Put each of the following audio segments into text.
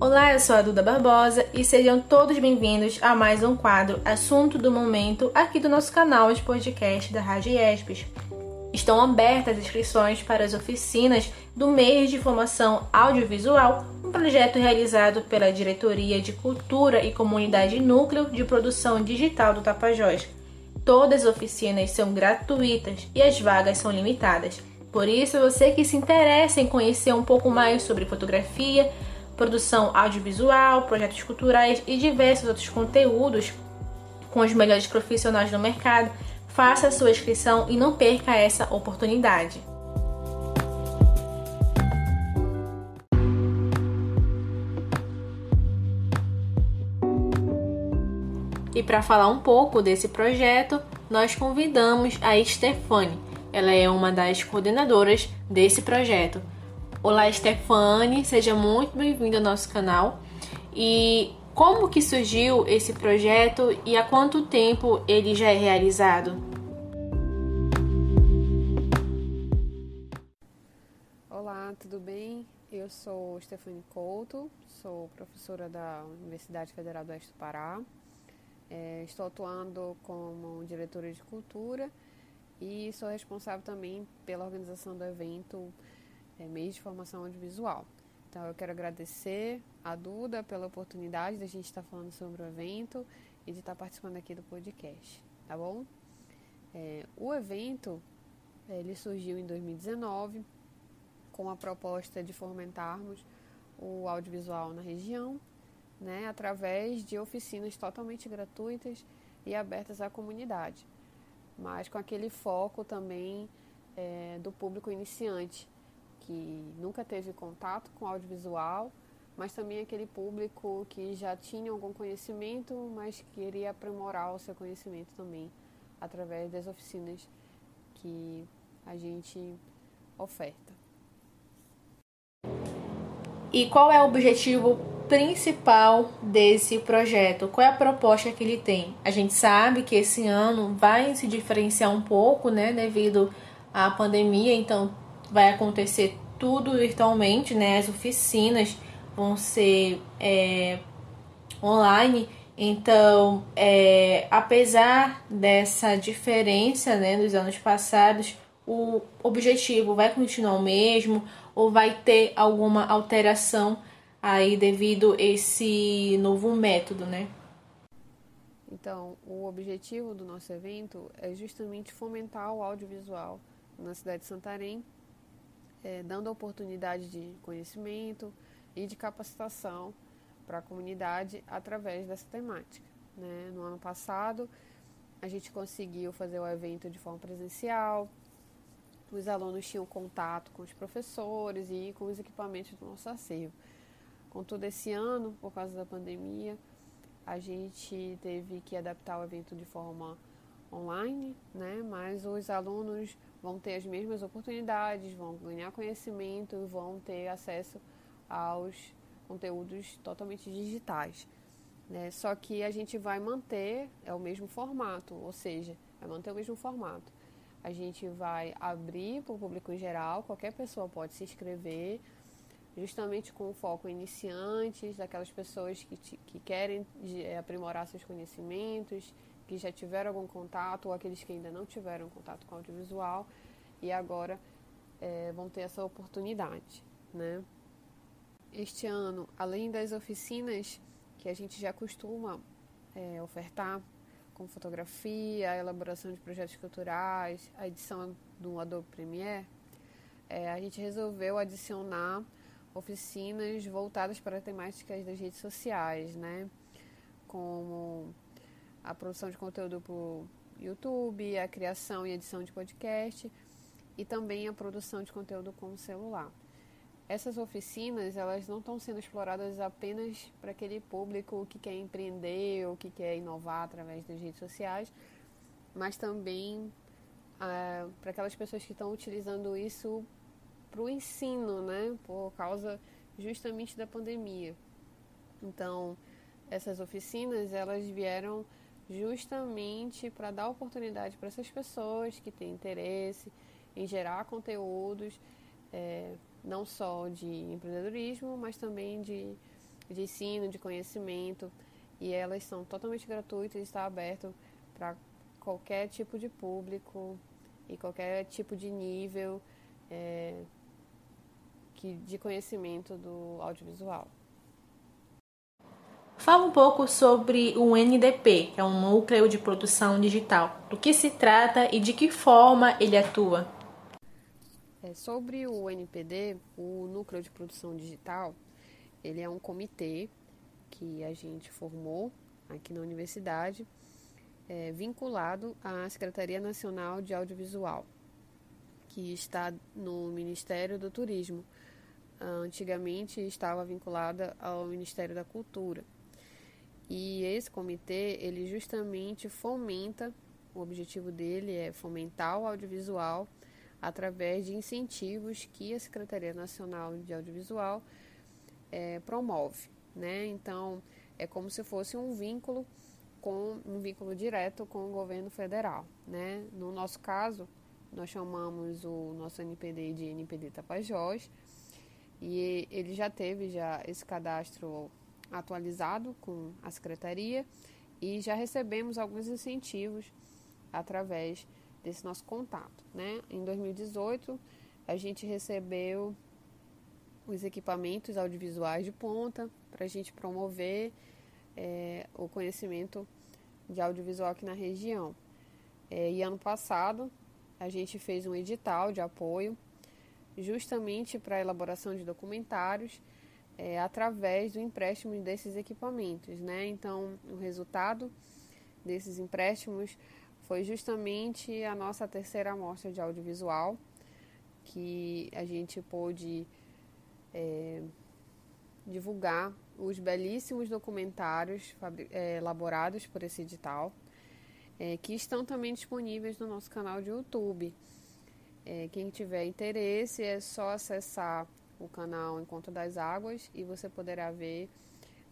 Olá, eu sou a Duda Barbosa e sejam todos bem-vindos a mais um quadro Assunto do Momento aqui do nosso canal de podcast da Rádio ESPES. Estão abertas as inscrições para as oficinas do mês de formação audiovisual, um projeto realizado pela Diretoria de Cultura e Comunidade Núcleo de Produção Digital do Tapajós. Todas as oficinas são gratuitas e as vagas são limitadas. Por isso, você que se interessa em conhecer um pouco mais sobre fotografia, produção audiovisual, projetos culturais e diversos outros conteúdos com os melhores profissionais do mercado, faça a sua inscrição e não perca essa oportunidade. E para falar um pouco desse projeto, nós convidamos a Stefane. Ela é uma das coordenadoras desse projeto. Olá, Stefane, seja muito bem-vinda ao nosso canal. E como que surgiu esse projeto e há quanto tempo ele já é realizado? Olá, tudo bem? Eu sou Stefane Couto, sou professora da Universidade Federal do Oeste do Pará. É, estou atuando como diretora de cultura e sou responsável também pela organização do evento é, mês de formação audiovisual. Então eu quero agradecer a Duda pela oportunidade de a gente estar falando sobre o evento e de estar participando aqui do podcast, tá bom? É, o evento ele surgiu em 2019 com a proposta de fomentarmos o audiovisual na região, né, através de oficinas totalmente gratuitas e abertas à comunidade, mas com aquele foco também é, do público iniciante, que nunca teve contato com audiovisual, mas também aquele público que já tinha algum conhecimento, mas queria aprimorar o seu conhecimento também através das oficinas que a gente oferta. E qual é o objetivo principal desse projeto? Qual é a proposta que ele tem? A gente sabe que esse ano vai se diferenciar um pouco, né, devido à pandemia, então vai acontecer tudo virtualmente, né? As oficinas vão ser é, online. Então, é, apesar dessa diferença né, dos anos passados, o objetivo vai continuar o mesmo ou vai ter alguma alteração aí devido esse novo método, né? Então, o objetivo do nosso evento é justamente fomentar o audiovisual na cidade de Santarém é, dando oportunidade de conhecimento e de capacitação para a comunidade através dessa temática. Né? No ano passado, a gente conseguiu fazer o evento de forma presencial, os alunos tinham contato com os professores e com os equipamentos do nosso acervo. Contudo, esse ano, por causa da pandemia, a gente teve que adaptar o evento de forma online, né? mas os alunos vão ter as mesmas oportunidades, vão ganhar conhecimento e vão ter acesso aos conteúdos totalmente digitais. Né? Só que a gente vai manter é o mesmo formato, ou seja, vai manter o mesmo formato. A gente vai abrir para o público em geral, qualquer pessoa pode se inscrever, justamente com o foco iniciantes, daquelas pessoas que, que querem é, aprimorar seus conhecimentos, que já tiveram algum contato ou aqueles que ainda não tiveram contato com audiovisual e agora é, vão ter essa oportunidade, né? Este ano, além das oficinas que a gente já costuma é, ofertar, como fotografia, elaboração de projetos culturais, a edição do Adobe Premiere, é, a gente resolveu adicionar oficinas voltadas para temáticas das redes sociais, né? Como a produção de conteúdo para o YouTube, a criação e edição de podcast e também a produção de conteúdo com o celular. Essas oficinas, elas não estão sendo exploradas apenas para aquele público que quer empreender ou que quer inovar através das redes sociais, mas também ah, para aquelas pessoas que estão utilizando isso para o ensino, né, por causa justamente da pandemia. Então, essas oficinas, elas vieram justamente para dar oportunidade para essas pessoas que têm interesse em gerar conteúdos, é, não só de empreendedorismo, mas também de de ensino, de conhecimento, e elas são totalmente gratuitas e está aberto para qualquer tipo de público e qualquer tipo de nível é, que, de conhecimento do audiovisual. Fala um pouco sobre o NDP, que é um núcleo de produção digital. Do que se trata e de que forma ele atua? É, sobre o NPD, o núcleo de produção digital, ele é um comitê que a gente formou aqui na universidade, é, vinculado à Secretaria Nacional de Audiovisual, que está no Ministério do Turismo. Antigamente estava vinculada ao Ministério da Cultura. E esse comitê, ele justamente fomenta, o objetivo dele é fomentar o audiovisual através de incentivos que a Secretaria Nacional de Audiovisual é, promove, né? Então, é como se fosse um vínculo com um vínculo direto com o governo federal, né? No nosso caso, nós chamamos o nosso NPD de NPD Tapajós e ele já teve já esse cadastro atualizado com a secretaria e já recebemos alguns incentivos através desse nosso contato. Né? Em 2018, a gente recebeu os equipamentos audiovisuais de ponta para a gente promover é, o conhecimento de audiovisual aqui na região. É, e ano passado, a gente fez um edital de apoio justamente para a elaboração de documentários é, através do empréstimo desses equipamentos. Né? Então, o resultado desses empréstimos foi justamente a nossa terceira amostra de audiovisual, que a gente pôde é, divulgar os belíssimos documentários é, elaborados por esse edital, é, que estão também disponíveis no nosso canal de YouTube. É, quem tiver interesse é só acessar o canal Encontro das Águas e você poderá ver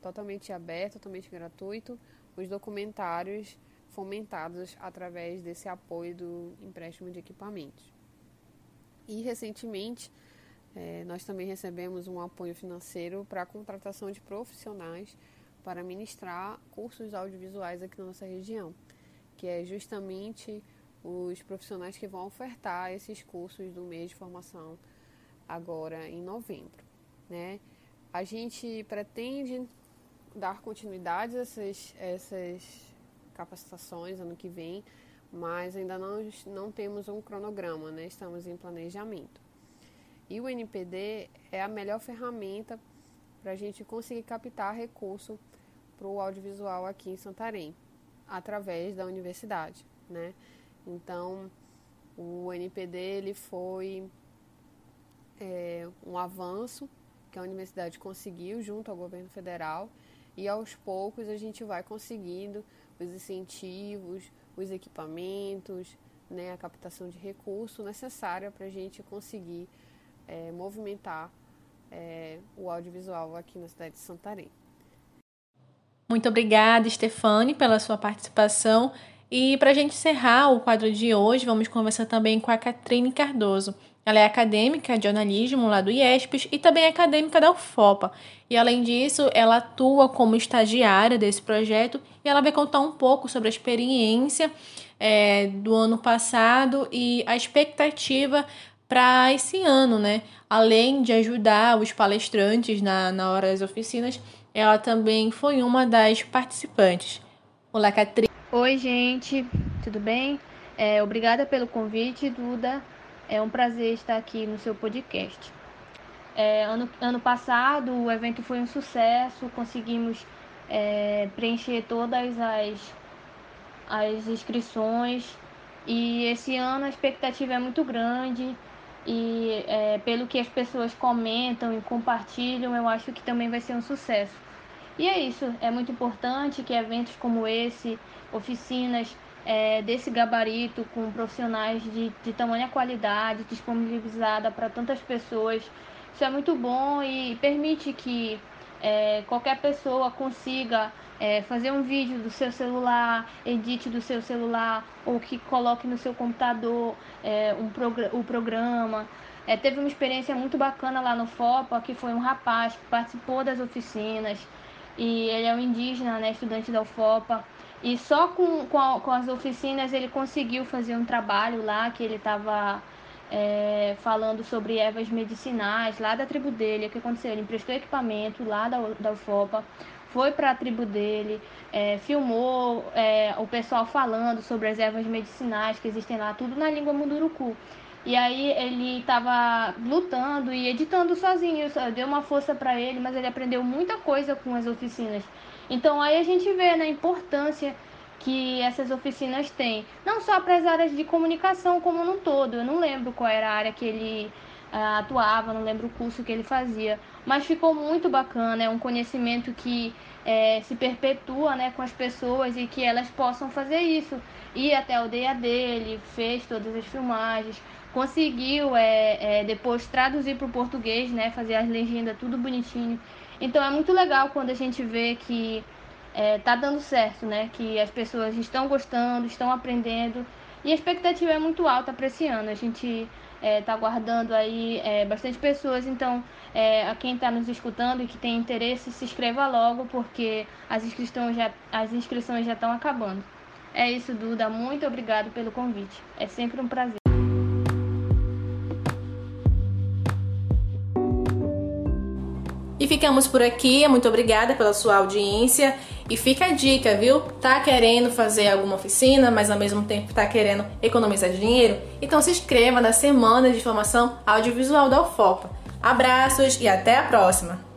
totalmente aberto, totalmente gratuito, os documentários fomentados através desse apoio do empréstimo de equipamentos. E recentemente é, nós também recebemos um apoio financeiro para a contratação de profissionais para ministrar cursos audiovisuais aqui na nossa região, que é justamente os profissionais que vão ofertar esses cursos do mês de formação agora em novembro. Né? A gente pretende dar continuidade a essas, essas capacitações ano que vem, mas ainda não, não temos um cronograma, né? estamos em planejamento. E o NPD é a melhor ferramenta para a gente conseguir captar recurso para o audiovisual aqui em Santarém, através da universidade. Né? Então, o NPD ele foi é, um avanço que a universidade conseguiu junto ao governo federal e aos poucos a gente vai conseguindo os incentivos, os equipamentos, né, a captação de recursos necessária para a gente conseguir é, movimentar é, o audiovisual aqui na cidade de Santarém. Muito obrigada, Stefane, pela sua participação. E para a gente encerrar o quadro de hoje, vamos conversar também com a Catrine Cardoso. Ela é acadêmica de jornalismo lá do IESPES e também é acadêmica da UFOPA. E além disso, ela atua como estagiária desse projeto e ela vai contar um pouco sobre a experiência é, do ano passado e a expectativa para esse ano, né? Além de ajudar os palestrantes na, na hora das oficinas, ela também foi uma das participantes. Olá, Catrine. Oi, gente, tudo bem? É, obrigada pelo convite, Duda. É um prazer estar aqui no seu podcast. É, ano, ano passado o evento foi um sucesso, conseguimos é, preencher todas as, as inscrições e esse ano a expectativa é muito grande e é, pelo que as pessoas comentam e compartilham, eu acho que também vai ser um sucesso. E é isso, é muito importante que eventos como esse, oficinas é, desse gabarito, com profissionais de, de tamanha qualidade, disponibilizada para tantas pessoas. Isso é muito bom e permite que é, qualquer pessoa consiga é, fazer um vídeo do seu celular, edite do seu celular, ou que coloque no seu computador é, um progr o programa. É, teve uma experiência muito bacana lá no FOPA, que foi um rapaz que participou das oficinas, e ele é um indígena, né, estudante da UFOPA, e só com, com, a, com as oficinas ele conseguiu fazer um trabalho lá, que ele estava é, falando sobre ervas medicinais lá da tribo dele. O que aconteceu? Ele emprestou equipamento lá da, da UFOPA, foi para a tribo dele, é, filmou é, o pessoal falando sobre as ervas medicinais que existem lá, tudo na língua munduruku. E aí ele estava lutando e editando sozinho, deu uma força para ele, mas ele aprendeu muita coisa com as oficinas. Então aí a gente vê né, a importância que essas oficinas têm, não só para as áreas de comunicação como no todo. Eu não lembro qual era a área que ele uh, atuava, não lembro o curso que ele fazia, mas ficou muito bacana. É um conhecimento que é, se perpetua né, com as pessoas e que elas possam fazer isso. Ir até a aldeia dele, fez todas as filmagens, conseguiu é, é, depois traduzir para o português, né, fazer as legendas tudo bonitinho. Então é muito legal quando a gente vê que é, tá dando certo, né? Que as pessoas estão gostando, estão aprendendo e a expectativa é muito alta para esse ano. A gente é, tá guardando aí é, bastante pessoas, então é, a quem está nos escutando e que tem interesse, se inscreva logo porque as inscrições já, as inscrições já estão acabando. É isso, Duda. Muito obrigado pelo convite. É sempre um prazer. E ficamos por aqui. Muito obrigada pela sua audiência. E fica a dica, viu? Tá querendo fazer alguma oficina, mas ao mesmo tempo tá querendo economizar dinheiro? Então se inscreva na Semana de Formação Audiovisual da UFOPA. Abraços e até a próxima!